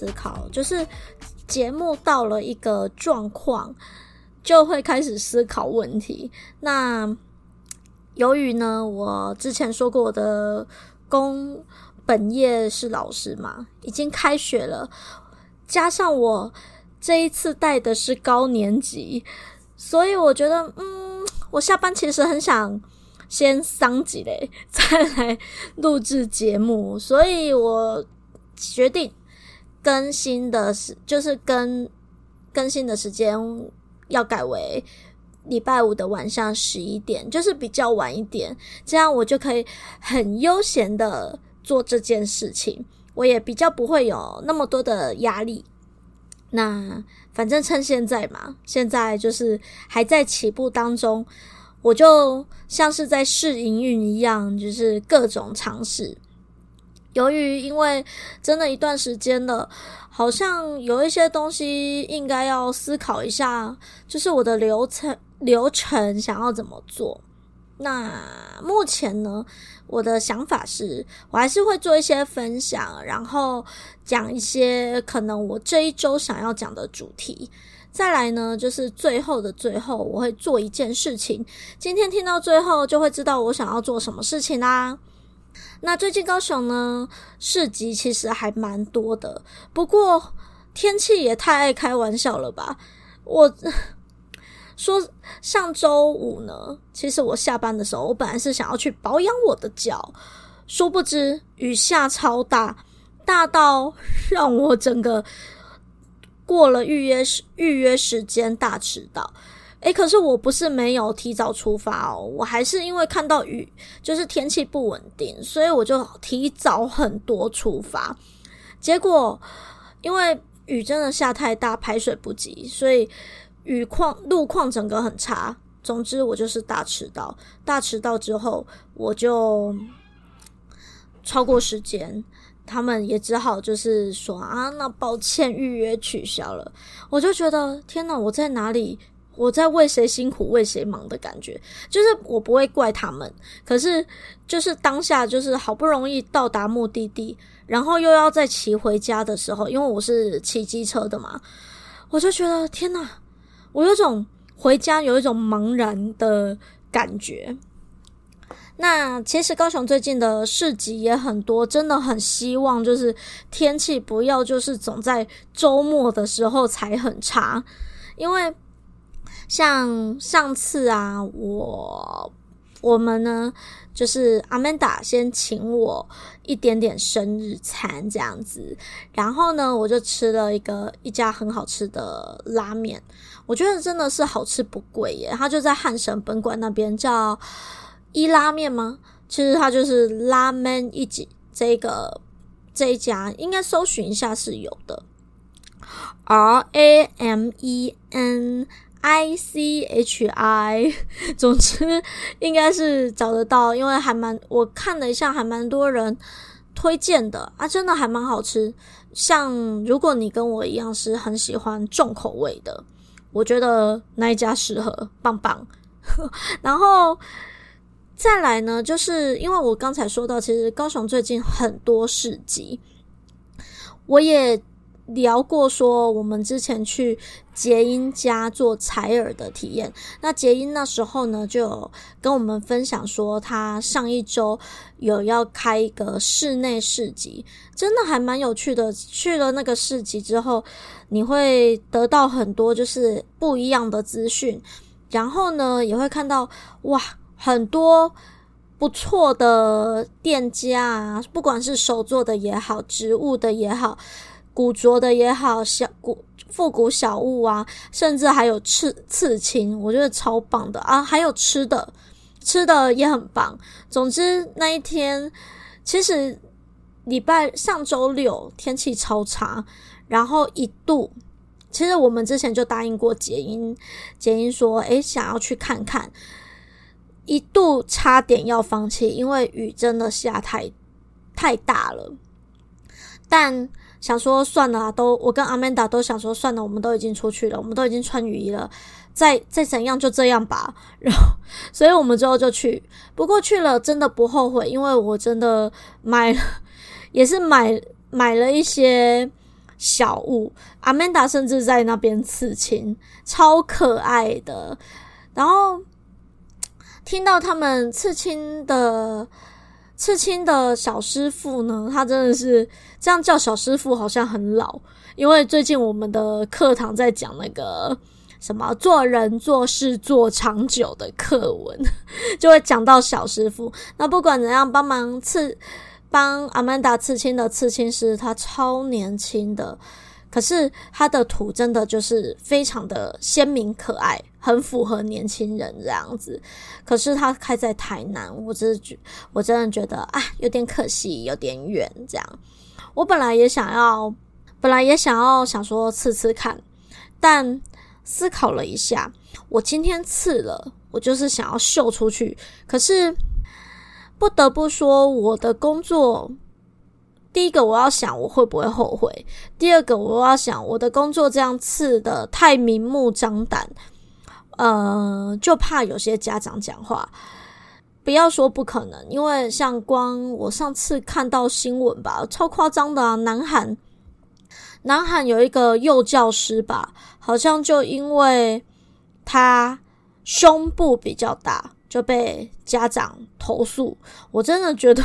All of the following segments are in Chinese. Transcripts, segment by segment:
思考，就是节目到了一个状况，就会开始思考问题。那由于呢，我之前说过我的工本业是老师嘛，已经开学了，加上我这一次带的是高年级，所以我觉得，嗯，我下班其实很想先桑几嘞，再来录制节目，所以我。决定更新的时，就是更更新的时间要改为礼拜五的晚上十一点，就是比较晚一点，这样我就可以很悠闲的做这件事情，我也比较不会有那么多的压力。那反正趁现在嘛，现在就是还在起步当中，我就像是在试营运一样，就是各种尝试。由于因为真的一段时间了，好像有一些东西应该要思考一下，就是我的流程流程想要怎么做。那目前呢，我的想法是我还是会做一些分享，然后讲一些可能我这一周想要讲的主题。再来呢，就是最后的最后，我会做一件事情。今天听到最后，就会知道我想要做什么事情啦。那最近高雄呢，市集其实还蛮多的，不过天气也太爱开玩笑了吧？我 说上周五呢，其实我下班的时候，我本来是想要去保养我的脚，殊不知雨下超大，大到 让我整个过了预约时预约时间大迟到。诶，可是我不是没有提早出发哦，我还是因为看到雨，就是天气不稳定，所以我就提早很多出发。结果因为雨真的下太大，排水不及，所以雨况路况整个很差。总之我就是大迟到，大迟到之后我就超过时间，他们也只好就是说啊，那抱歉，预约取消了。我就觉得天哪，我在哪里？我在为谁辛苦为谁忙的感觉，就是我不会怪他们，可是就是当下就是好不容易到达目的地，然后又要再骑回家的时候，因为我是骑机车的嘛，我就觉得天哪，我有种回家有一种茫然的感觉。那其实高雄最近的市集也很多，真的很希望就是天气不要就是总在周末的时候才很差，因为。像上次啊，我我们呢，就是阿曼达先请我一点点生日餐这样子，然后呢，我就吃了一个一家很好吃的拉面，我觉得真的是好吃不贵耶。它就在汉神本馆那边，叫一拉面吗？其实它就是拉面一集这个这一家，应该搜寻一下是有的，R A M E N。I C H I，总之应该是找得到，因为还蛮我看了一下，还蛮多人推荐的啊，真的还蛮好吃。像如果你跟我一样是很喜欢重口味的，我觉得那一家适合，棒棒。然后再来呢，就是因为我刚才说到，其实高雄最近很多市集，我也。聊过说，我们之前去杰英家做采耳的体验。那杰英那时候呢，就跟我们分享说，他上一周有要开一个室内市集，真的还蛮有趣的。去了那个市集之后，你会得到很多就是不一样的资讯，然后呢，也会看到哇，很多不错的店家啊，不管是手做的也好，植物的也好。古着的也好，小古复古小物啊，甚至还有刺刺青，我觉得超棒的啊！还有吃的，吃的也很棒。总之那一天，其实礼拜上周六天气超差，然后一度，其实我们之前就答应过结英，结英说，诶，想要去看看，一度差点要放弃，因为雨真的下太太大了，但。想说算了啊，都我跟阿曼达都想说算了，我们都已经出去了，我们都已经穿雨衣了，再再怎样就这样吧。然后，所以我们之后就去。不过去了真的不后悔，因为我真的买了，也是买买了一些小物。阿曼达甚至在那边刺青，超可爱的。然后听到他们刺青的。刺青的小师傅呢，他真的是这样叫小师傅，好像很老。因为最近我们的课堂在讲那个什么做人做事做长久的课文，就会讲到小师傅。那不管怎样，帮忙刺帮阿曼达刺青的刺青师，他超年轻的。可是他的图真的就是非常的鲜明可爱，很符合年轻人这样子。可是他开在台南，我真的觉，我真的觉得啊，有点可惜，有点远。这样，我本来也想要，本来也想要想说刺刺看，但思考了一下，我今天刺了，我就是想要秀出去。可是不得不说，我的工作。第一个我要想我会不会后悔，第二个我要想我的工作这样刺的太明目张胆，呃，就怕有些家长讲话。不要说不可能，因为像光我上次看到新闻吧，超夸张的啊！南韩，南韩有一个幼教师吧，好像就因为他胸部比较大，就被家长投诉。我真的觉得。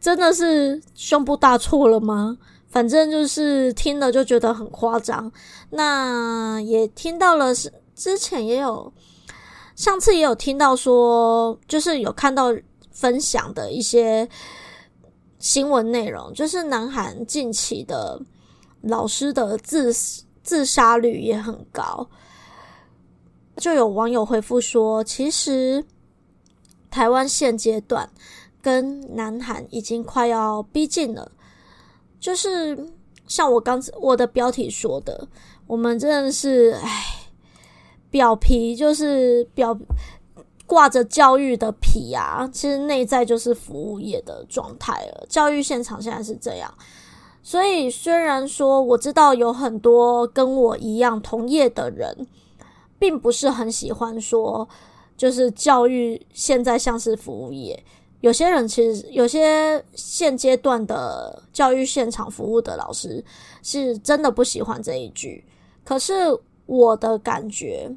真的是胸部大错了吗？反正就是听了就觉得很夸张。那也听到了，是之前也有，上次也有听到说，就是有看到分享的一些新闻内容，就是南韩近期的老师的自自杀率也很高。就有网友回复说，其实台湾现阶段。跟南韩已经快要逼近了，就是像我刚我的标题说的，我们真的是唉，表皮就是表挂着教育的皮啊，其实内在就是服务业的状态了。教育现场现在是这样，所以虽然说我知道有很多跟我一样同业的人，并不是很喜欢说，就是教育现在像是服务业。有些人其实有些现阶段的教育现场服务的老师是真的不喜欢这一句，可是我的感觉，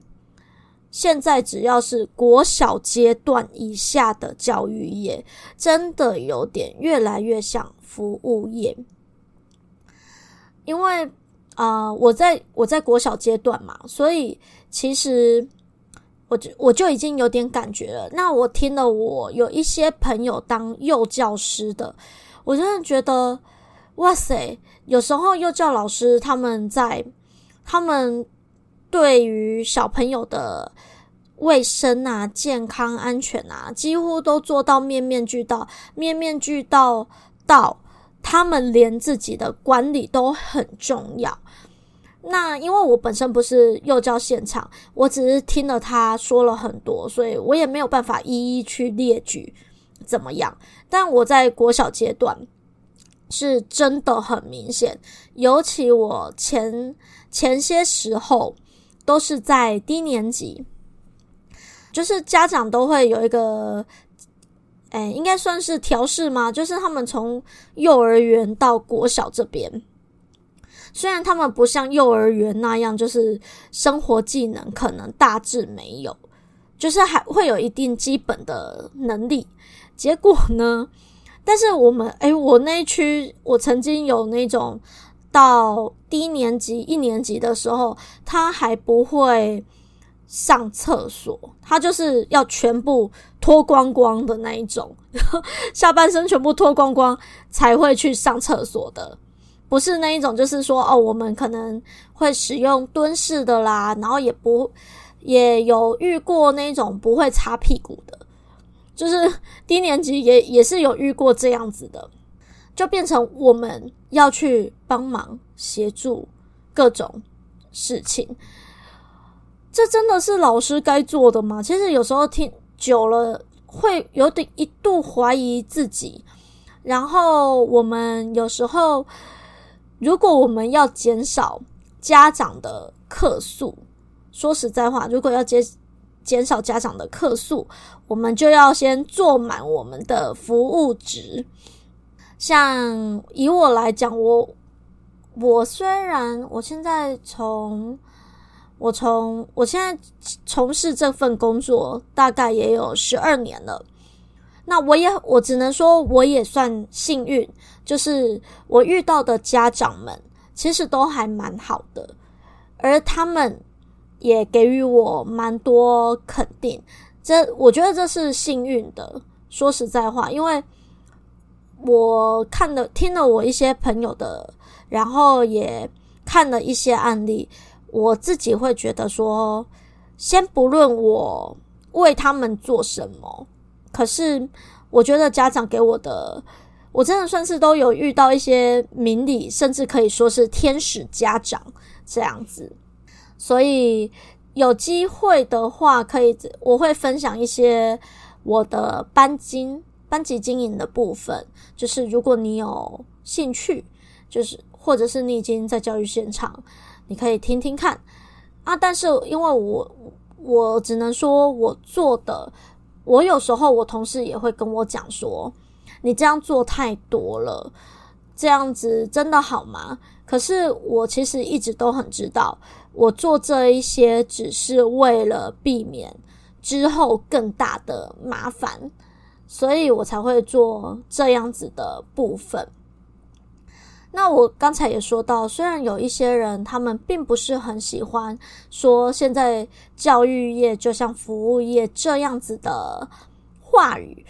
现在只要是国小阶段以下的教育业，真的有点越来越像服务业，因为啊、我在我在国小阶段嘛，所以其实。我就我就已经有点感觉了。那我听了，我有一些朋友当幼教师的，我真的觉得，哇塞！有时候幼教老师他们在他们对于小朋友的卫生啊、健康安全啊，几乎都做到面面俱到，面面俱到到他们连自己的管理都很重要。那因为我本身不是幼教现场，我只是听了他说了很多，所以我也没有办法一一去列举怎么样。但我在国小阶段是真的很明显，尤其我前前些时候都是在低年级，就是家长都会有一个，哎，应该算是调试吗？就是他们从幼儿园到国小这边。虽然他们不像幼儿园那样，就是生活技能可能大致没有，就是还会有一定基本的能力。结果呢？但是我们，诶，我那一区，我曾经有那种到低年级一年级的时候，他还不会上厕所，他就是要全部脱光光的那一种，下半身全部脱光光才会去上厕所的。不是那一种，就是说哦，我们可能会使用蹲式的啦，然后也不也有遇过那种不会擦屁股的，就是低年级也也是有遇过这样子的，就变成我们要去帮忙协助各种事情。这真的是老师该做的吗？其实有时候听久了，会有点一度怀疑自己。然后我们有时候，如果我们要减少家长的客诉，说实在话，如果要减减少家长的客诉，我们就要先做满我们的服务值。像以我来讲，我我虽然我现在从我从我现在从事这份工作大概也有十二年了，那我也我只能说我也算幸运，就是我遇到的家长们其实都还蛮好的，而他们也给予我蛮多肯定，这我觉得这是幸运的。说实在话，因为我看了听了我一些朋友的，然后也看了一些案例。我自己会觉得说，先不论我为他们做什么，可是我觉得家长给我的，我真的算是都有遇到一些明理，甚至可以说是天使家长这样子。所以有机会的话，可以我会分享一些我的班经班级经营的部分，就是如果你有兴趣，就是或者是你已经在教育现场。你可以听听看啊，但是因为我我只能说我做的，我有时候我同事也会跟我讲说，你这样做太多了，这样子真的好吗？可是我其实一直都很知道，我做这一些只是为了避免之后更大的麻烦，所以我才会做这样子的部分。那我刚才也说到，虽然有一些人他们并不是很喜欢说现在教育业就像服务业这样子的话语，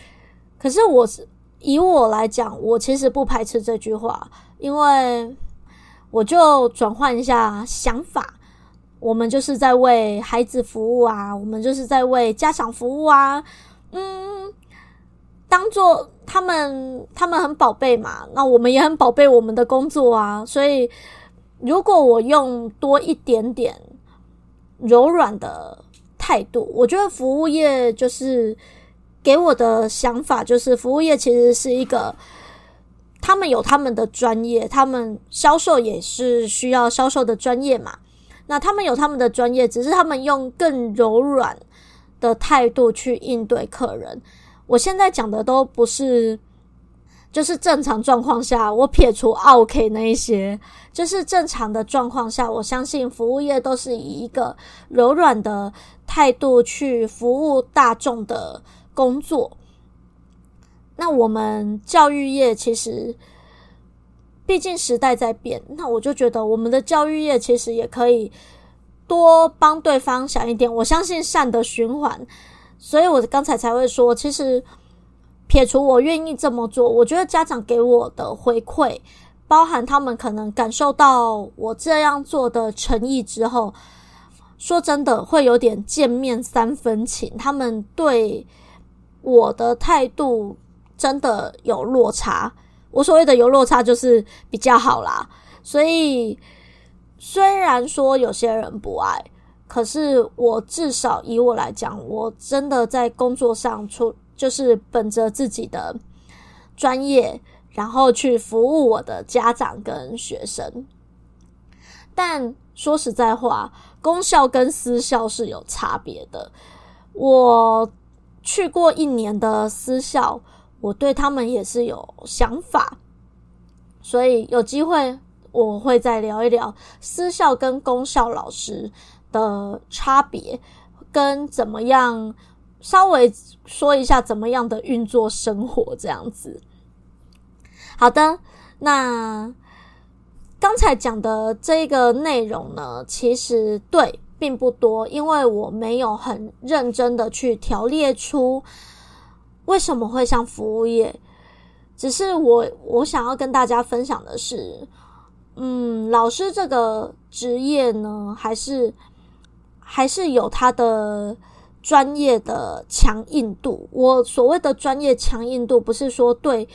可是我以我来讲，我其实不排斥这句话，因为我就转换一下想法，我们就是在为孩子服务啊，我们就是在为家长服务啊，嗯，当做。他们他们很宝贝嘛，那我们也很宝贝我们的工作啊。所以，如果我用多一点点柔软的态度，我觉得服务业就是给我的想法，就是服务业其实是一个，他们有他们的专业，他们销售也是需要销售的专业嘛。那他们有他们的专业，只是他们用更柔软的态度去应对客人。我现在讲的都不是，就是正常状况下，我撇除 OK 那一些，就是正常的状况下，我相信服务业都是以一个柔软的态度去服务大众的工作。那我们教育业其实，毕竟时代在变，那我就觉得我们的教育业其实也可以多帮对方想一点。我相信善的循环。所以我刚才才会说，其实撇除我愿意这么做，我觉得家长给我的回馈，包含他们可能感受到我这样做的诚意之后，说真的会有点见面三分情，他们对我的态度真的有落差。我所谓的有落差，就是比较好啦。所以虽然说有些人不爱。可是我至少以我来讲，我真的在工作上出就是本着自己的专业，然后去服务我的家长跟学生。但说实在话，公校跟私校是有差别的。我去过一年的私校，我对他们也是有想法，所以有机会我会再聊一聊私校跟公校老师的差别跟怎么样，稍微说一下怎么样的运作生活这样子。好的，那刚才讲的这个内容呢，其实对并不多，因为我没有很认真的去条列出为什么会像服务业，只是我我想要跟大家分享的是，嗯，老师这个职业呢，还是还是有他的专业的强硬度。我所谓的专业强硬度，不是说对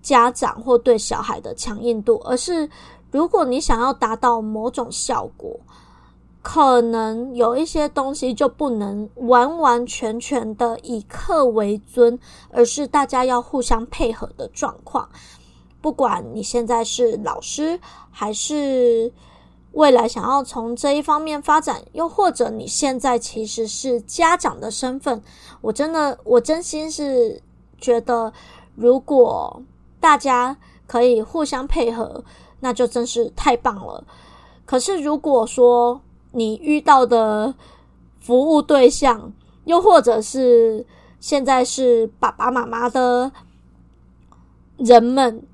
家长或对小孩的强硬度，而是如果你想要达到某种效果，可能有一些东西就不能完完全全的以课为尊，而是大家要互相配合的状况。不管你现在是老师，还是未来想要从这一方面发展，又或者你现在其实是家长的身份，我真的，我真心是觉得，如果大家可以互相配合，那就真是太棒了。可是如果说你遇到的服务对象，又或者是现在是爸爸妈妈的人们，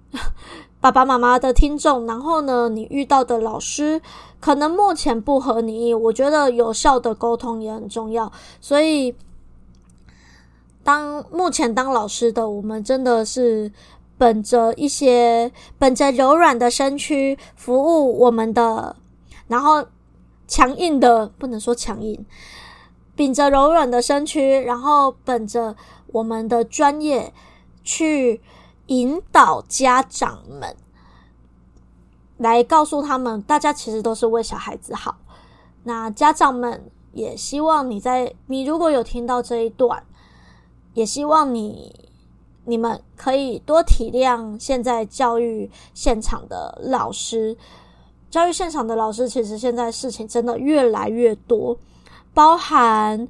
爸爸妈妈的听众，然后呢，你遇到的老师可能目前不合你意，我觉得有效的沟通也很重要。所以，当目前当老师的我们，真的是本着一些本着柔软的身躯服务我们的，然后强硬的不能说强硬，秉着柔软的身躯，然后本着我们的专业去。引导家长们来告诉他们，大家其实都是为小孩子好。那家长们也希望你在你如果有听到这一段，也希望你你们可以多体谅现在教育现场的老师。教育现场的老师其实现在事情真的越来越多，包含。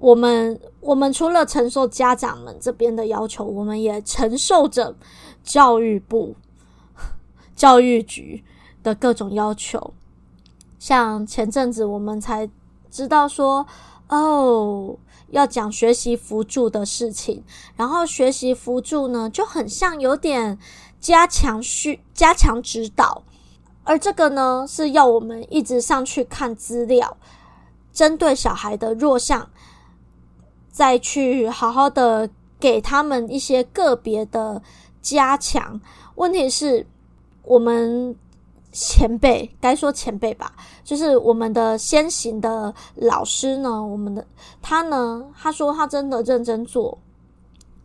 我们我们除了承受家长们这边的要求，我们也承受着教育部、教育局的各种要求。像前阵子我们才知道说，哦，要讲学习辅助的事情，然后学习辅助呢就很像有点加强需加强指导，而这个呢是要我们一直上去看资料，针对小孩的弱项。再去好好的给他们一些个别的加强。问题是，我们前辈该说前辈吧，就是我们的先行的老师呢，我们的他呢，他说他真的认真做，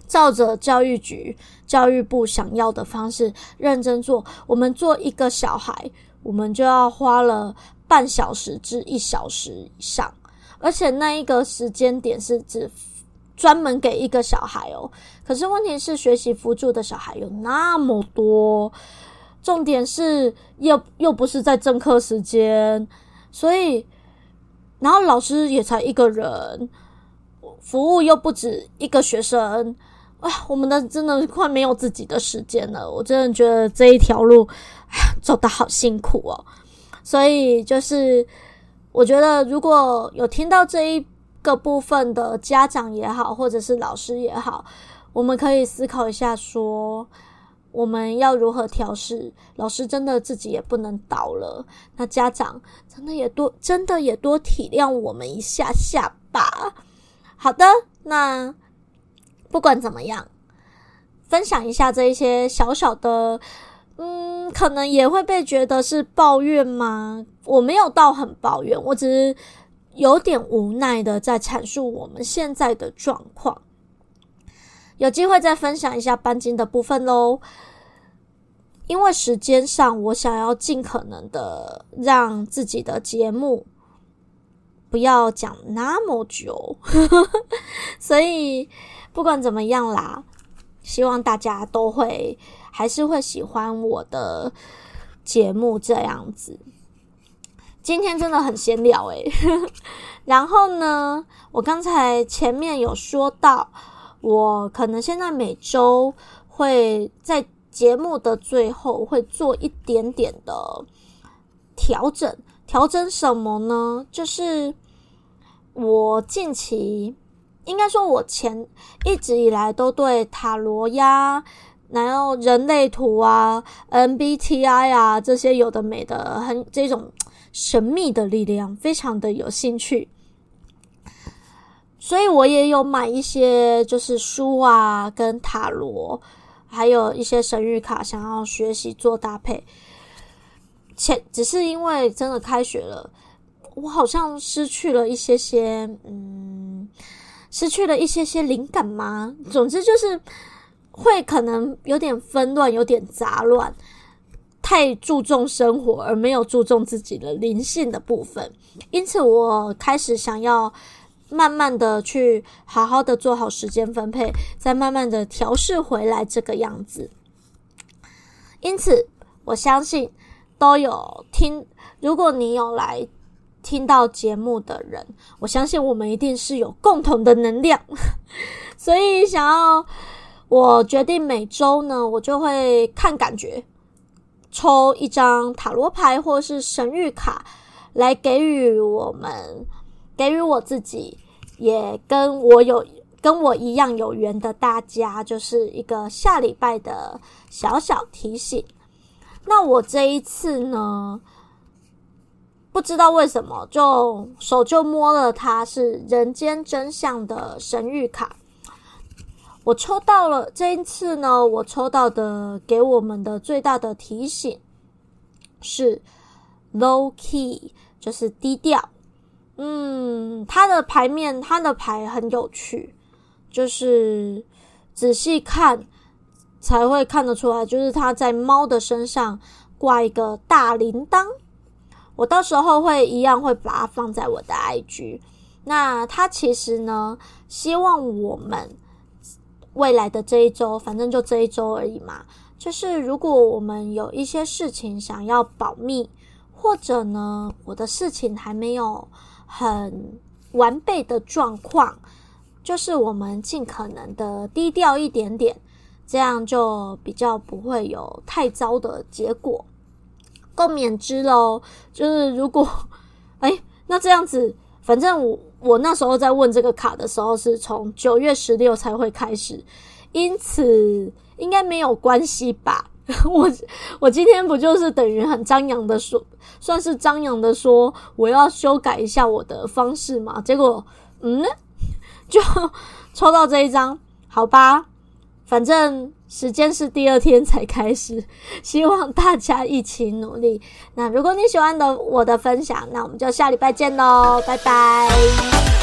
照着教育局、教育部想要的方式认真做。我们做一个小孩，我们就要花了半小时至一小时以上。而且那一个时间点是只专门给一个小孩哦，可是问题是学习辅助的小孩有那么多，重点是又又不是在正课时间，所以然后老师也才一个人，服务又不止一个学生，啊，我们的真的快没有自己的时间了，我真的觉得这一条路 走得好辛苦哦，所以就是。我觉得如果有听到这一个部分的家长也好，或者是老师也好，我们可以思考一下，说我们要如何调试。老师真的自己也不能倒了，那家长真的也多，真的也多体谅我们一下下吧。好的，那不管怎么样，分享一下这一些小小的。嗯，可能也会被觉得是抱怨吗？我没有到很抱怨，我只是有点无奈的在阐述我们现在的状况。有机会再分享一下班经的部分喽。因为时间上，我想要尽可能的让自己的节目不要讲那么久，所以不管怎么样啦，希望大家都会。还是会喜欢我的节目这样子。今天真的很闲聊诶，然后呢，我刚才前面有说到，我可能现在每周会在节目的最后会做一点点的调整。调整什么呢？就是我近期应该说，我前一直以来都对塔罗呀。然后人类图啊，MBTI 啊，这些有的没的，很这种神秘的力量，非常的有兴趣。所以我也有买一些就是书啊，跟塔罗，还有一些神谕卡，想要学习做搭配。前只是因为真的开学了，我好像失去了一些些，嗯，失去了一些些灵感吗？总之就是会可能有点纷乱，有点杂乱，太注重生活而没有注重自己的灵性的部分，因此我开始想要。慢慢的去好好的做好时间分配，再慢慢的调试回来这个样子。因此，我相信都有听，如果你有来听到节目的人，我相信我们一定是有共同的能量。所以，想要我决定每周呢，我就会看感觉，抽一张塔罗牌或是神谕卡，来给予我们，给予我自己。也跟我有跟我一样有缘的大家，就是一个下礼拜的小小提醒。那我这一次呢，不知道为什么就手就摸了它，是人间真相的神谕卡。我抽到了这一次呢，我抽到的给我们的最大的提醒是 low key，就是低调。嗯，它的牌面，它的牌很有趣，就是仔细看才会看得出来，就是它在猫的身上挂一个大铃铛。我到时候会一样会把它放在我的 IG。那它其实呢，希望我们未来的这一周，反正就这一周而已嘛，就是如果我们有一些事情想要保密，或者呢，我的事情还没有。很完备的状况，就是我们尽可能的低调一点点，这样就比较不会有太糟的结果，共勉之喽。就是如果，哎，那这样子，反正我我那时候在问这个卡的时候，是从九月十六才会开始，因此应该没有关系吧。我我今天不就是等于很张扬的说，算是张扬的说我要修改一下我的方式嘛？结果嗯，就抽到这一张，好吧，反正时间是第二天才开始，希望大家一起努力。那如果你喜欢的我的分享，那我们就下礼拜见喽，拜拜。